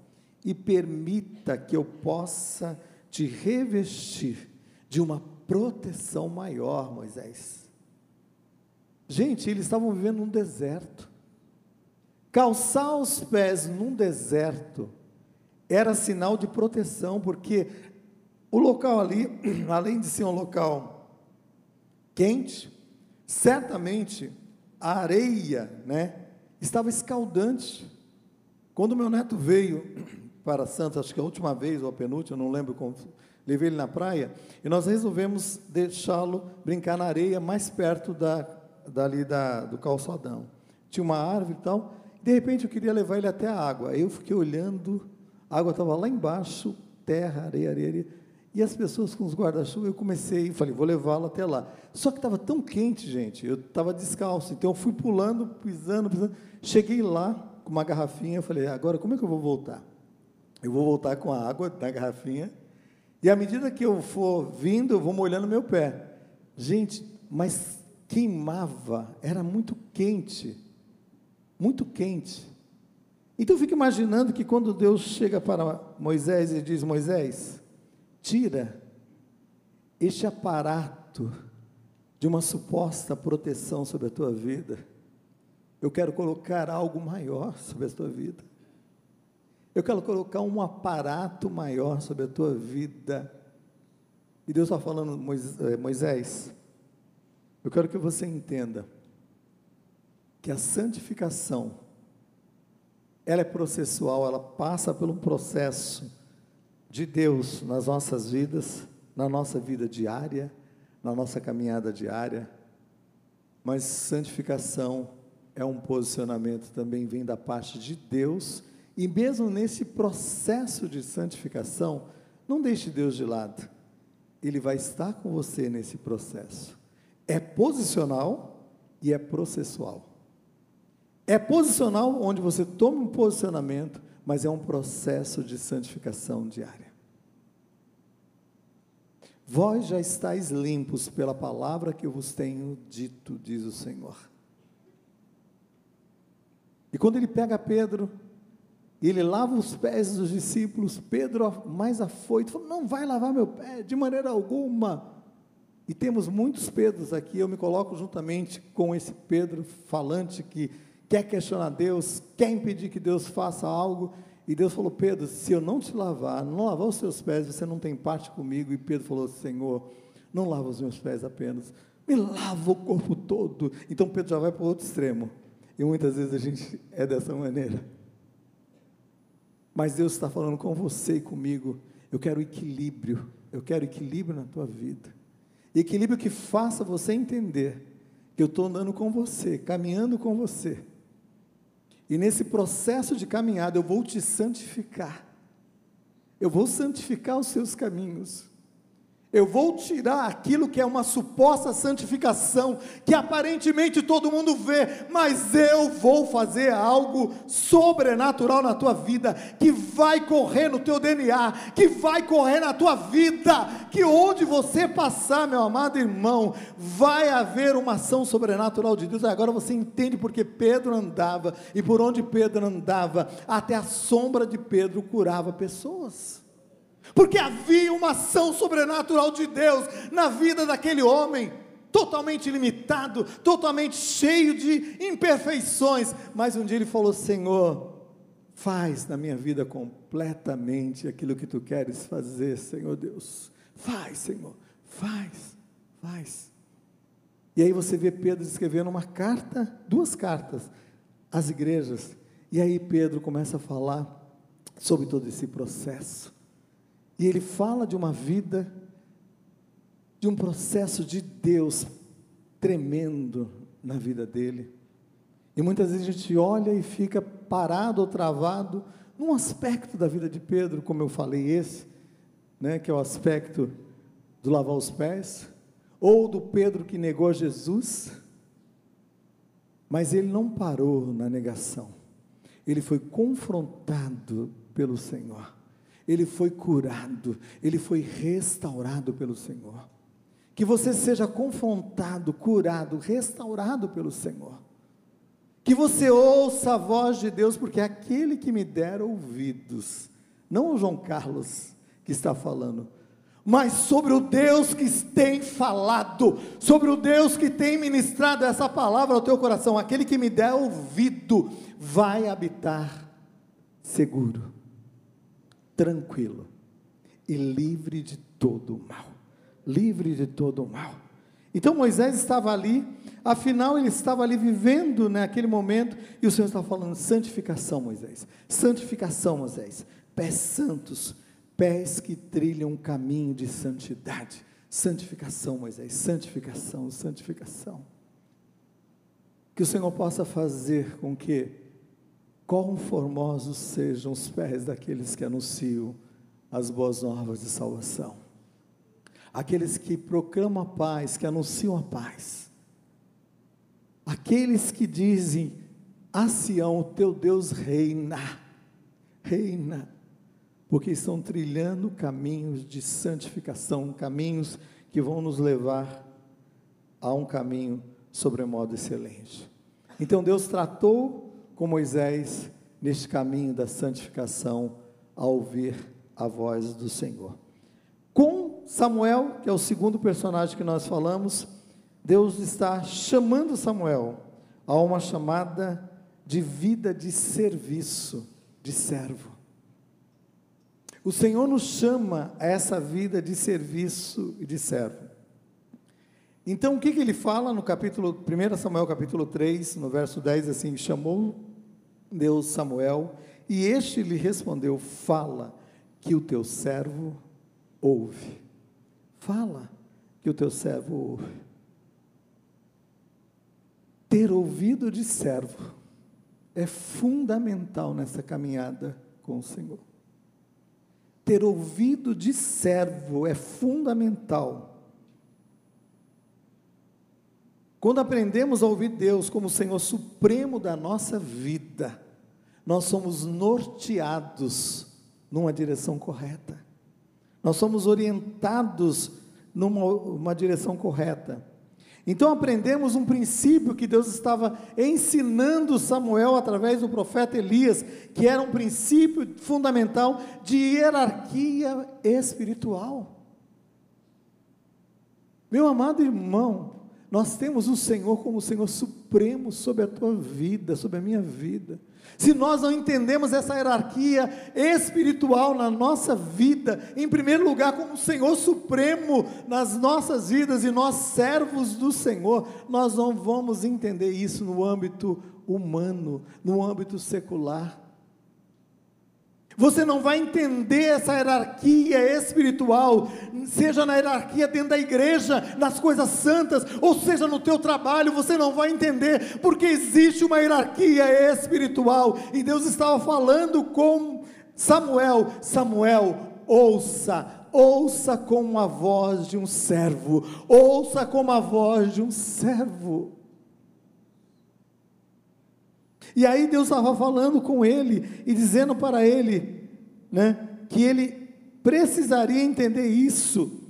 e permita que eu possa te revestir de uma proteção maior, Moisés. Gente, eles estavam vivendo num deserto. Calçar os pés num deserto era sinal de proteção, porque o local ali, além de ser um local quente, certamente a areia, né, estava escaldante. Quando meu neto veio para Santos, acho que a última vez ou a penúltima, não lembro como, levei ele na praia, e nós resolvemos deixá-lo brincar na areia mais perto da dali da, do calçadão. Tinha uma árvore e tal. De repente eu queria levar ele até a água. Eu fiquei olhando, a água estava lá embaixo, terra, areia, areia, areia. E as pessoas com os guarda-chuva, eu comecei, falei, vou levá-lo até lá. Só que estava tão quente, gente, eu estava descalço, então eu fui pulando, pisando, pisando. Cheguei lá com uma garrafinha, eu falei, agora como é que eu vou voltar? Eu vou voltar com a água da garrafinha, e à medida que eu for vindo, eu vou molhando meu pé. Gente, mas queimava, era muito quente, muito quente. Então eu fico imaginando que quando Deus chega para Moisés e diz: Moisés, tira este aparato de uma suposta proteção sobre a tua vida. Eu quero colocar algo maior sobre a tua vida. Eu quero colocar um aparato maior sobre a tua vida. E Deus está falando, eh, Moisés, eu quero que você entenda que a santificação ela é processual, ela passa um processo de Deus nas nossas vidas, na nossa vida diária, na nossa caminhada diária, mas santificação é um posicionamento também vem da parte de Deus, e mesmo nesse processo de santificação, não deixe Deus de lado. Ele vai estar com você nesse processo. É posicional e é processual. É posicional onde você toma um posicionamento, mas é um processo de santificação diária. Vós já estáis limpos pela palavra que eu vos tenho dito, diz o Senhor. E quando ele pega Pedro, e ele lava os pés dos discípulos, Pedro, mais afoito, falou: Não vai lavar meu pé, de maneira alguma. E temos muitos Pedros aqui, eu me coloco juntamente com esse Pedro falante que quer questionar Deus, quer impedir que Deus faça algo, e Deus falou: Pedro, se eu não te lavar, não lavar os seus pés, você não tem parte comigo. E Pedro falou: Senhor, não lava os meus pés apenas, me lava o corpo todo. Então Pedro já vai para o outro extremo. E muitas vezes a gente é dessa maneira. Mas Deus está falando com você e comigo. Eu quero equilíbrio. Eu quero equilíbrio na tua vida. Equilíbrio que faça você entender que eu estou andando com você, caminhando com você e nesse processo de caminhada eu vou te santificar. Eu vou santificar os seus caminhos. Eu vou tirar aquilo que é uma suposta santificação, que aparentemente todo mundo vê, mas eu vou fazer algo sobrenatural na tua vida, que vai correr no teu DNA, que vai correr na tua vida, que onde você passar, meu amado irmão, vai haver uma ação sobrenatural de Deus. Agora você entende porque Pedro andava e por onde Pedro andava, até a sombra de Pedro curava pessoas porque havia uma ação sobrenatural de Deus na vida daquele homem, totalmente limitado, totalmente cheio de imperfeições, mas um dia ele falou: Senhor, faz na minha vida completamente aquilo que tu queres fazer, Senhor Deus, faz, Senhor, faz, faz. E aí você vê Pedro escrevendo uma carta, duas cartas às igrejas, e aí Pedro começa a falar sobre todo esse processo. E ele fala de uma vida, de um processo de Deus tremendo na vida dele. E muitas vezes a gente olha e fica parado ou travado num aspecto da vida de Pedro, como eu falei, esse, né, que é o aspecto do lavar os pés, ou do Pedro que negou Jesus, mas ele não parou na negação, ele foi confrontado pelo Senhor ele foi curado, ele foi restaurado pelo Senhor. Que você seja confrontado, curado, restaurado pelo Senhor. Que você ouça a voz de Deus, porque é aquele que me der ouvidos, não o João Carlos que está falando, mas sobre o Deus que tem falado, sobre o Deus que tem ministrado essa palavra ao teu coração, aquele que me der ouvido, vai habitar seguro tranquilo e livre de todo o mal. Livre de todo o mal. Então Moisés estava ali, afinal ele estava ali vivendo naquele momento, e o Senhor estava falando: santificação, Moisés, santificação, Moisés, pés santos, pés que trilham um caminho de santidade. Santificação, Moisés, santificação, santificação. Que o Senhor possa fazer com que Quão formosos sejam os pés daqueles que anunciam as boas novas de salvação. Aqueles que proclamam a paz, que anunciam a paz. Aqueles que dizem: A Sião, teu Deus reina, reina, porque estão trilhando caminhos de santificação, caminhos que vão nos levar a um caminho sobremodo excelente. Então Deus tratou com Moisés neste caminho da santificação ao ouvir a voz do Senhor. Com Samuel, que é o segundo personagem que nós falamos, Deus está chamando Samuel a uma chamada de vida de serviço, de servo. O Senhor nos chama a essa vida de serviço e de servo. Então, o que, que ele fala no capítulo, 1 Samuel capítulo 3, no verso 10, assim, chamou Deus Samuel, e este lhe respondeu: Fala, que o teu servo ouve. Fala, que o teu servo ouve. Ter ouvido de servo é fundamental nessa caminhada com o Senhor. Ter ouvido de servo é fundamental. Quando aprendemos a ouvir Deus como o Senhor supremo da nossa vida, nós somos norteados numa direção correta. Nós somos orientados numa direção correta. Então aprendemos um princípio que Deus estava ensinando Samuel através do profeta Elias, que era um princípio fundamental de hierarquia espiritual. Meu amado irmão, nós temos o Senhor como o Senhor supremo sobre a tua vida, sobre a minha vida. Se nós não entendemos essa hierarquia espiritual na nossa vida, em primeiro lugar, como o Senhor supremo nas nossas vidas e nós servos do Senhor, nós não vamos entender isso no âmbito humano, no âmbito secular. Você não vai entender essa hierarquia espiritual, seja na hierarquia dentro da igreja, nas coisas santas, ou seja no teu trabalho, você não vai entender, porque existe uma hierarquia espiritual, e Deus estava falando com Samuel: Samuel, ouça, ouça como a voz de um servo, ouça como a voz de um servo. E aí Deus estava falando com ele e dizendo para ele, né, que ele precisaria entender isso.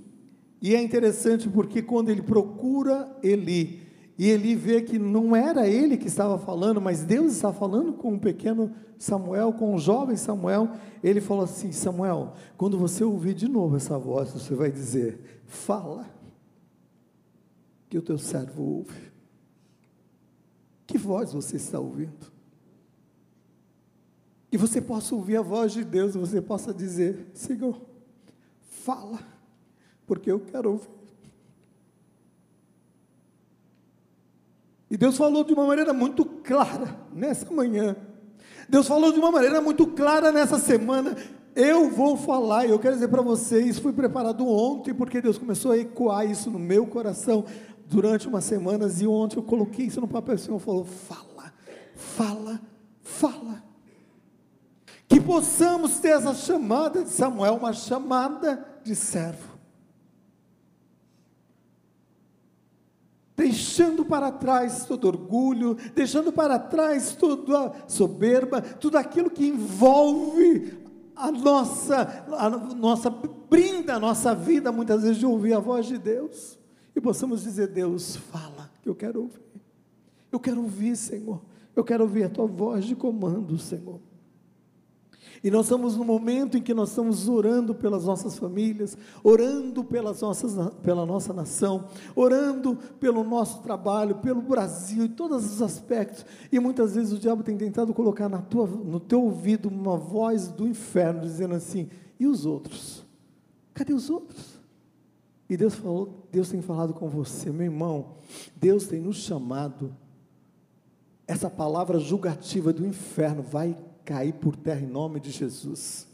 E é interessante porque quando ele procura Eli, e Eli vê que não era ele que estava falando, mas Deus estava falando com o pequeno Samuel, com o jovem Samuel, ele falou assim: Samuel, quando você ouvir de novo essa voz, você vai dizer: Fala, que o teu servo ouve. Que voz você está ouvindo? Que você possa ouvir a voz de Deus, você possa dizer: Senhor, fala, porque eu quero ouvir. E Deus falou de uma maneira muito clara nessa manhã. Deus falou de uma maneira muito clara nessa semana. Eu vou falar, e eu quero dizer para vocês, fui preparado ontem, porque Deus começou a ecoar isso no meu coração durante umas semanas, e ontem eu coloquei isso no papel, o Senhor falou: fala, fala, fala que possamos ter essa chamada de Samuel, uma chamada de servo. Deixando para trás todo orgulho, deixando para trás toda soberba, tudo aquilo que envolve a nossa, a nossa, brinda a nossa vida, muitas vezes, de ouvir a voz de Deus. E possamos dizer: Deus, fala, que eu quero ouvir. Eu quero ouvir, Senhor. Eu quero ouvir a tua voz de comando, Senhor. E nós estamos no momento em que nós estamos orando pelas nossas famílias, orando pelas nossas, pela nossa nação, orando pelo nosso trabalho, pelo Brasil, em todos os aspectos. E muitas vezes o diabo tem tentado colocar na tua, no teu ouvido uma voz do inferno, dizendo assim: e os outros? Cadê os outros? E Deus falou, Deus tem falado com você, meu irmão. Deus tem nos chamado. Essa palavra julgativa do inferno vai cair por terra em nome de Jesus.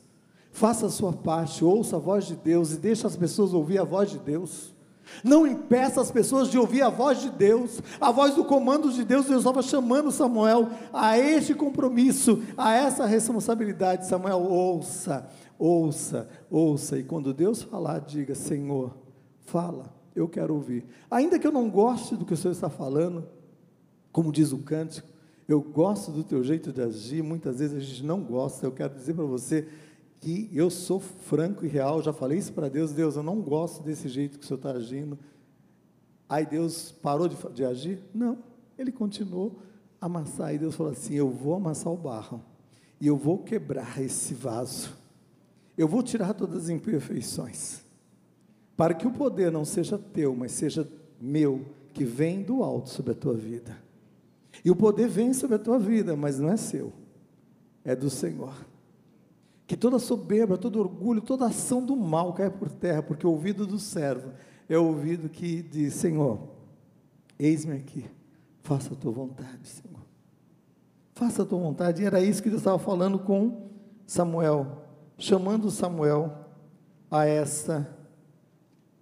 Faça a sua parte, ouça a voz de Deus e deixe as pessoas ouvir a voz de Deus. Não impeça as pessoas de ouvir a voz de Deus, a voz do comando de Deus. Deus estava chamando Samuel a este compromisso, a essa responsabilidade. Samuel, ouça, ouça, ouça. E quando Deus falar, diga: Senhor, fala, eu quero ouvir. Ainda que eu não goste do que o Senhor está falando, como diz o cântico, eu gosto do teu jeito de agir, muitas vezes a gente não gosta. Eu quero dizer para você que eu sou franco e real, já falei isso para Deus, Deus, eu não gosto desse jeito que o Senhor está agindo. Aí Deus parou de, de agir? Não, ele continuou a amassar. E Deus falou assim: Eu vou amassar o barro, e eu vou quebrar esse vaso, eu vou tirar todas as imperfeições, para que o poder não seja teu, mas seja meu, que vem do alto sobre a tua vida. E o poder vem sobre a tua vida, mas não é seu, é do Senhor. Que toda soberba, todo orgulho, toda ação do mal caia por terra, porque o ouvido do servo é o ouvido que diz: Senhor, eis-me aqui, faça a tua vontade, Senhor. Faça a tua vontade. E era isso que Deus estava falando com Samuel, chamando Samuel a essa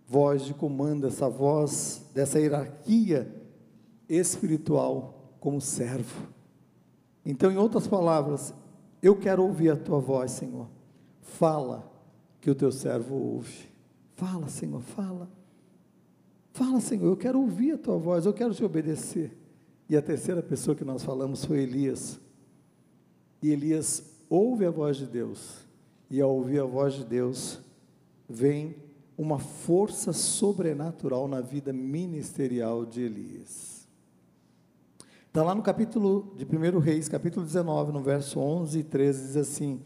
voz de comando, essa voz dessa hierarquia espiritual como servo. Então, em outras palavras, eu quero ouvir a tua voz, Senhor. Fala que o teu servo ouve. Fala, Senhor, fala. Fala, Senhor, eu quero ouvir a tua voz, eu quero te obedecer. E a terceira pessoa que nós falamos foi Elias. E Elias ouve a voz de Deus. E ao ouvir a voz de Deus, vem uma força sobrenatural na vida ministerial de Elias. Está lá no capítulo de 1 Reis, capítulo 19, no verso 11 e 13, diz assim: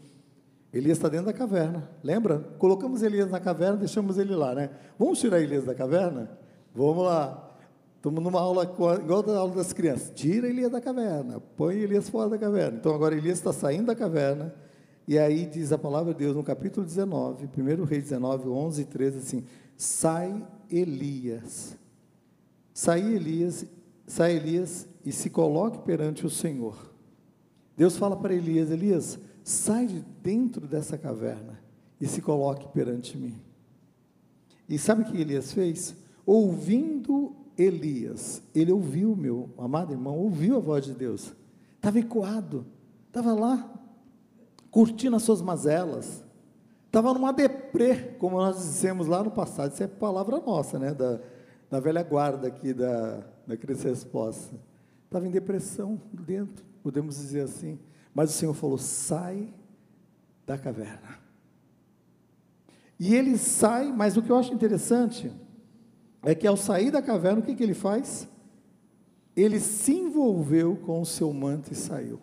Elias está dentro da caverna, lembra? Colocamos Elias na caverna, deixamos ele lá, né? Vamos tirar Elias da caverna? Vamos lá. Estamos numa aula igual da aula das crianças. Tira Elias da caverna, põe Elias fora da caverna. Então agora Elias está saindo da caverna, e aí diz a palavra de Deus no capítulo 19, 1 Reis 19, 11 e 13, assim: Sai Elias, sai Elias, sai Elias e se coloque perante o Senhor. Deus fala para Elias: Elias, sai de dentro dessa caverna e se coloque perante mim. E sabe o que Elias fez? Ouvindo Elias, ele ouviu, meu amado irmão, ouviu a voz de Deus, estava ecoado, estava lá, curtindo as suas mazelas, estava numa deprê, como nós dissemos lá no passado, isso é palavra nossa, né, da, da velha guarda aqui da, da Crescer Resposta, estava em depressão dentro, podemos dizer assim, mas o Senhor falou: sai da caverna. E ele sai, mas o que eu acho interessante é que ao sair da caverna, o que, que ele faz? Ele se envolveu com o seu manto e saiu.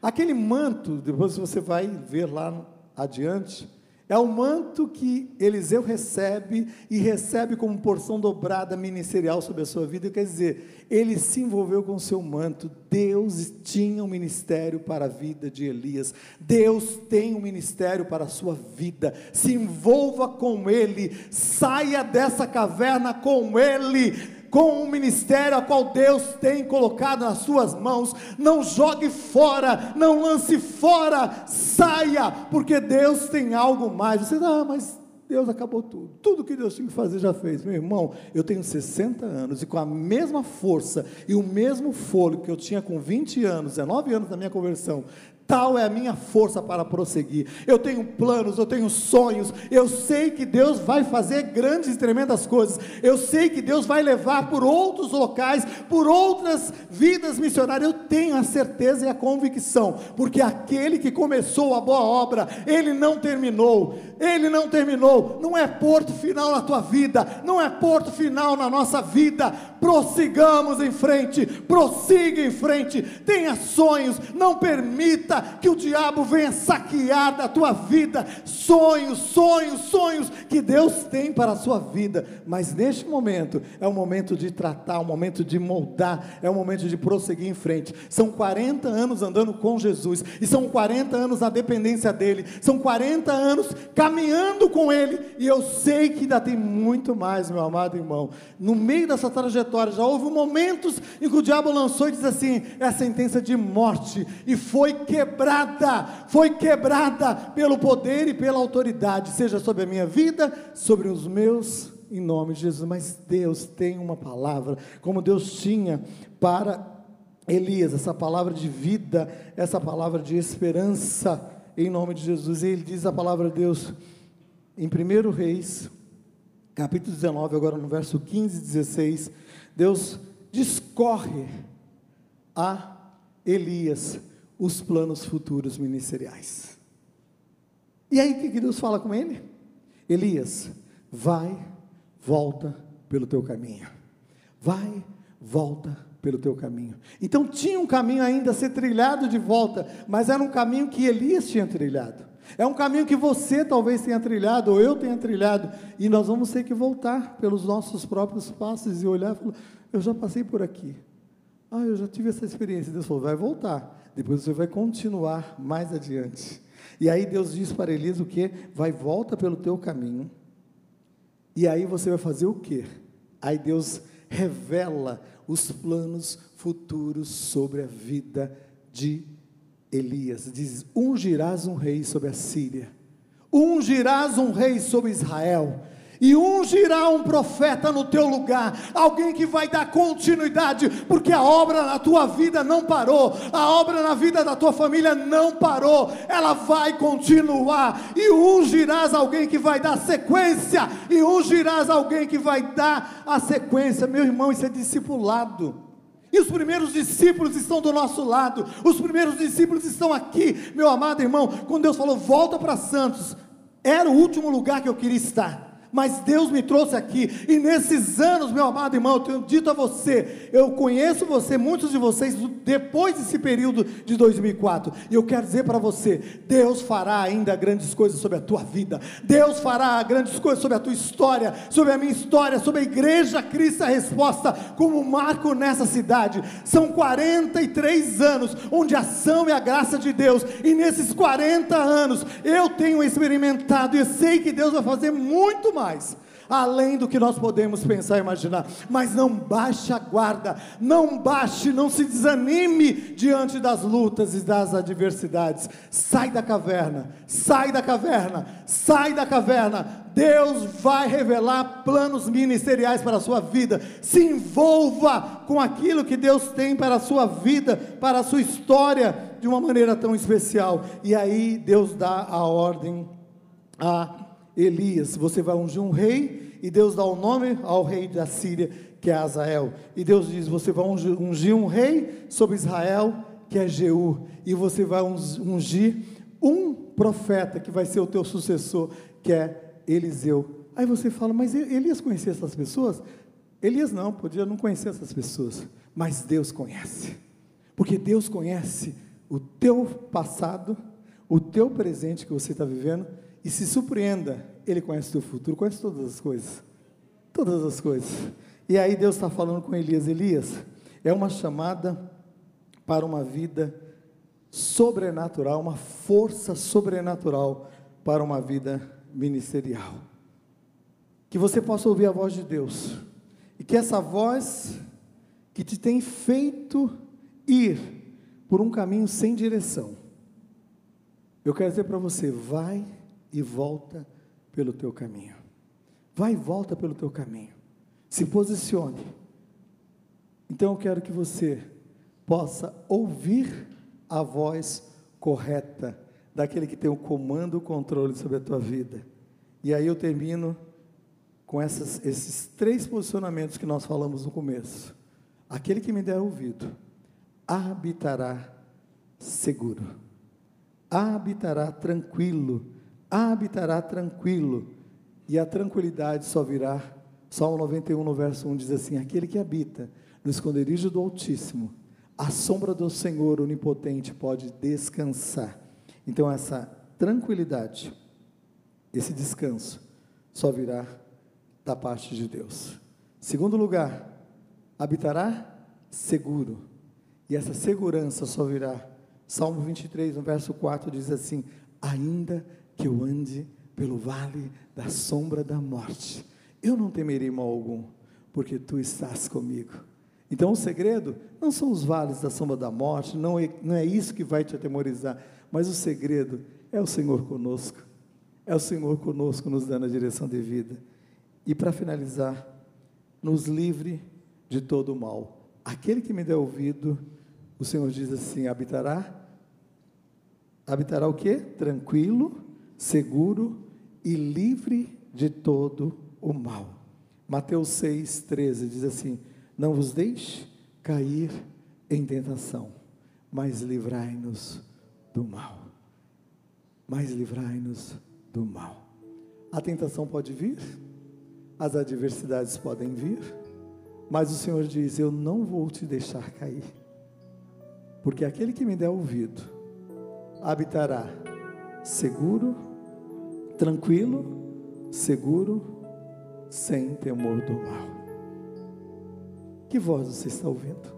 Aquele manto, depois você vai ver lá adiante, é o manto que Eliseu recebe e recebe como porção dobrada ministerial sobre a sua vida. Quer dizer, ele se envolveu com o seu manto. Deus tinha um ministério para a vida de Elias. Deus tem um ministério para a sua vida. Se envolva com ele. Saia dessa caverna com ele com o ministério a qual Deus tem colocado nas suas mãos. Não jogue fora, não lance fora, saia, porque Deus tem algo mais. Você, ah, mas Deus acabou tudo. Tudo que Deus tinha que fazer já fez. Meu irmão, eu tenho 60 anos e com a mesma força e o mesmo fôlego que eu tinha com 20 anos, 19 anos da minha conversão, Tal é a minha força para prosseguir. Eu tenho planos, eu tenho sonhos. Eu sei que Deus vai fazer grandes e tremendas coisas. Eu sei que Deus vai levar por outros locais, por outras vidas missionárias. Eu tenho a certeza e a convicção, porque aquele que começou a boa obra, ele não terminou. Ele não terminou. Não é porto final na tua vida, não é porto final na nossa vida. Prossigamos em frente, prossiga em frente. Tenha sonhos, não permita permita que o diabo venha saquear da tua vida sonhos, sonhos, sonhos que Deus tem para a sua vida. Mas neste momento é o momento de tratar, é o momento de moldar, é o momento de prosseguir em frente. São 40 anos andando com Jesus e são 40 anos na dependência dele. São 40 anos caminhando com ele e eu sei que ainda tem muito mais, meu amado irmão. No meio dessa trajetória já houve momentos em que o diabo lançou e disse assim: é a sentença de morte e foi quebrada quebrada, foi quebrada pelo poder e pela autoridade, seja sobre a minha vida, sobre os meus, em nome de Jesus. Mas Deus tem uma palavra, como Deus tinha para Elias, essa palavra de vida, essa palavra de esperança, em nome de Jesus. E ele diz a palavra de Deus em 1 Reis, capítulo 19, agora no verso 15 e 16. Deus discorre a Elias os planos futuros ministeriais. E aí o que Deus fala com ele? Elias, vai, volta pelo teu caminho. Vai, volta pelo teu caminho. Então tinha um caminho ainda a ser trilhado de volta, mas era um caminho que Elias tinha trilhado. É um caminho que você talvez tenha trilhado, ou eu tenha trilhado, e nós vamos ter que voltar pelos nossos próprios passos e olhar e falar: eu já passei por aqui. Ah, eu já tive essa experiência. Deus falou: vai voltar. Depois você vai continuar mais adiante. E aí Deus diz para Elias o que? Vai, volta pelo teu caminho. E aí você vai fazer o quê? Aí Deus revela os planos futuros sobre a vida de Elias. Diz: ungirás um rei sobre a Síria, ungirás um rei sobre Israel e ungirá um profeta no teu lugar, alguém que vai dar continuidade, porque a obra na tua vida não parou, a obra na vida da tua família não parou, ela vai continuar, e ungirás alguém que vai dar sequência, e ungirás alguém que vai dar a sequência, meu irmão, isso é discipulado. E os primeiros discípulos estão do nosso lado, os primeiros discípulos estão aqui, meu amado irmão. Quando Deus falou, volta para Santos, era o último lugar que eu queria estar mas Deus me trouxe aqui, e nesses anos, meu amado irmão, eu tenho dito a você, eu conheço você, muitos de vocês, depois desse período de 2004, e eu quero dizer para você: Deus fará ainda grandes coisas sobre a tua vida, Deus fará grandes coisas sobre a tua história, sobre a minha história, sobre a igreja Cristo a resposta, como marco nessa cidade. São 43 anos onde a ação e a graça de Deus, e nesses 40 anos eu tenho experimentado, e sei que Deus vai fazer muito mais mais, além do que nós podemos pensar e imaginar. Mas não baixe a guarda, não baixe, não se desanime diante das lutas e das adversidades. Sai da caverna, sai da caverna, sai da caverna. Deus vai revelar planos ministeriais para a sua vida. Se envolva com aquilo que Deus tem para a sua vida, para a sua história, de uma maneira tão especial. E aí Deus dá a ordem a Elias, você vai ungir um rei, e Deus dá o nome ao rei da Síria, que é Azael. E Deus diz: Você vai ungir um rei sobre Israel, que é Jeú, e você vai ungir um profeta que vai ser o teu sucessor, que é Eliseu. Aí você fala, mas Elias conhecia essas pessoas? Elias não, podia não conhecer essas pessoas, mas Deus conhece, porque Deus conhece o teu passado, o teu presente que você está vivendo e se surpreenda, Ele conhece o teu futuro, conhece todas as coisas. Todas as coisas. E aí Deus está falando com Elias: Elias, é uma chamada para uma vida sobrenatural, uma força sobrenatural para uma vida ministerial. Que você possa ouvir a voz de Deus. E que essa voz que te tem feito ir por um caminho sem direção. Eu quero dizer para você, vai e volta pelo teu caminho. Vai e volta pelo teu caminho. Se posicione. Então eu quero que você possa ouvir a voz correta daquele que tem o comando, o controle sobre a tua vida. E aí eu termino com essas, esses três posicionamentos que nós falamos no começo. Aquele que me der ouvido habitará seguro, habitará tranquilo habitará tranquilo, e a tranquilidade só virá. Salmo 91, no verso 1 diz assim: Aquele que habita no esconderijo do Altíssimo, a sombra do Senhor onipotente pode descansar. Então, essa tranquilidade, esse descanso, só virá da parte de Deus. Segundo lugar, habitará seguro, e essa segurança só virá. Salmo 23, no verso 4 diz assim: Ainda que eu ande pelo vale da sombra da morte, eu não temerei mal algum, porque tu estás comigo. Então o segredo não são os vales da sombra da morte, não é, não é isso que vai te atemorizar, mas o segredo é o Senhor conosco, é o Senhor conosco nos dando a direção de vida. E para finalizar, nos livre de todo o mal. Aquele que me der ouvido, o Senhor diz assim: habitará, habitará o quê? Tranquilo seguro e livre de todo o mal. Mateus 6,13 diz assim: Não vos deixe cair em tentação, mas livrai-nos do mal. Mas livrai-nos do mal. A tentação pode vir, as adversidades podem vir, mas o Senhor diz: Eu não vou te deixar cair, porque aquele que me der ouvido habitará seguro, tranquilo, seguro, sem temor do mal. Que voz você está ouvindo?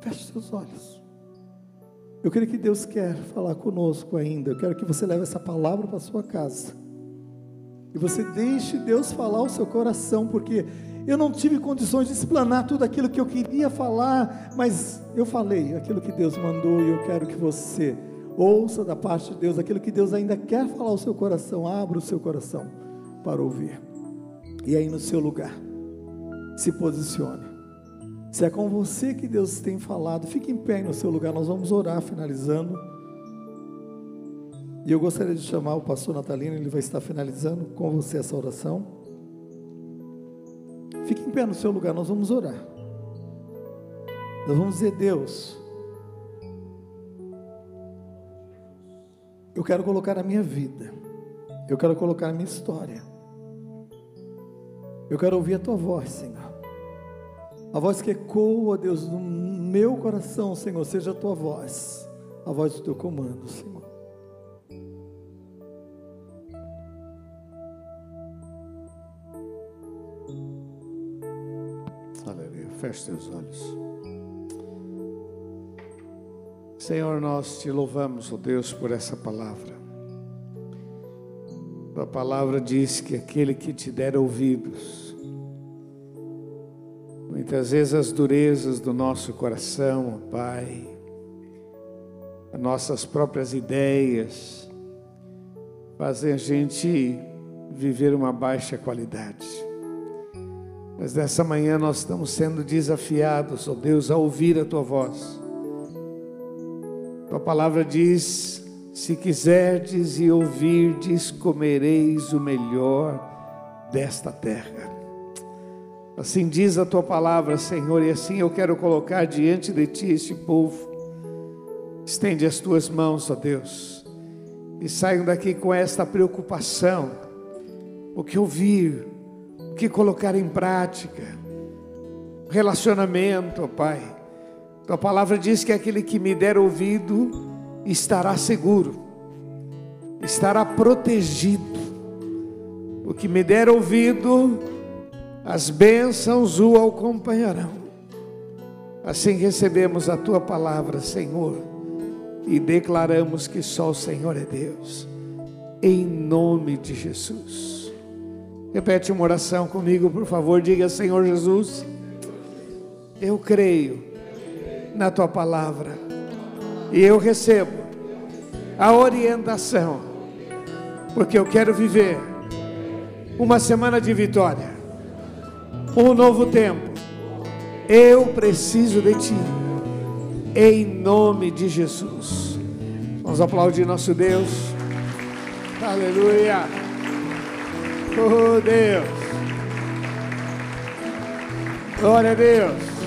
Feche seus olhos. Eu creio que Deus quer falar conosco ainda. Eu quero que você leve essa palavra para sua casa. E você deixe Deus falar ao seu coração, porque eu não tive condições de explanar tudo aquilo que eu queria falar, mas eu falei aquilo que Deus mandou e eu quero que você Ouça da parte de Deus aquilo que Deus ainda quer falar ao seu coração. Abra o seu coração para ouvir. E aí no seu lugar, se posicione. Se é com você que Deus tem falado, fique em pé no seu lugar. Nós vamos orar finalizando. E eu gostaria de chamar o pastor Natalino, ele vai estar finalizando com você essa oração. Fique em pé no seu lugar, nós vamos orar. Nós vamos dizer, Deus, eu quero colocar a minha vida, eu quero colocar a minha história, eu quero ouvir a tua voz, Senhor. A voz que ecoa, Deus, no meu coração, Senhor, seja a tua voz, a voz do teu comando, Senhor. Feche seus olhos. Senhor, nós te louvamos, ó oh Deus, por essa palavra. A palavra diz que aquele que te der ouvidos, muitas vezes as durezas do nosso coração, ó Pai, as nossas próprias ideias, fazem a gente viver uma baixa qualidade. Mas nessa manhã nós estamos sendo desafiados, ó oh Deus, a ouvir a tua voz. Tua palavra diz: se quiserdes e ouvirdes, comereis o melhor desta terra. Assim diz a tua palavra, Senhor, e assim eu quero colocar diante de ti este povo. Estende as tuas mãos, ó Deus, e saiam daqui com esta preocupação, o que ouvir, que colocar em prática. Relacionamento, ó Pai. Tua palavra diz que aquele que me der ouvido estará seguro, estará protegido. O que me der ouvido, as bênçãos o acompanharão. Assim recebemos a tua palavra, Senhor, e declaramos que só o Senhor é Deus, em nome de Jesus. Repete uma oração comigo, por favor. Diga, Senhor Jesus, eu creio na tua palavra e eu recebo a orientação, porque eu quero viver uma semana de vitória, um novo tempo. Eu preciso de ti, em nome de Jesus. Vamos aplaudir nosso Deus. Aleluia. Oh Deus. Glória a Deus.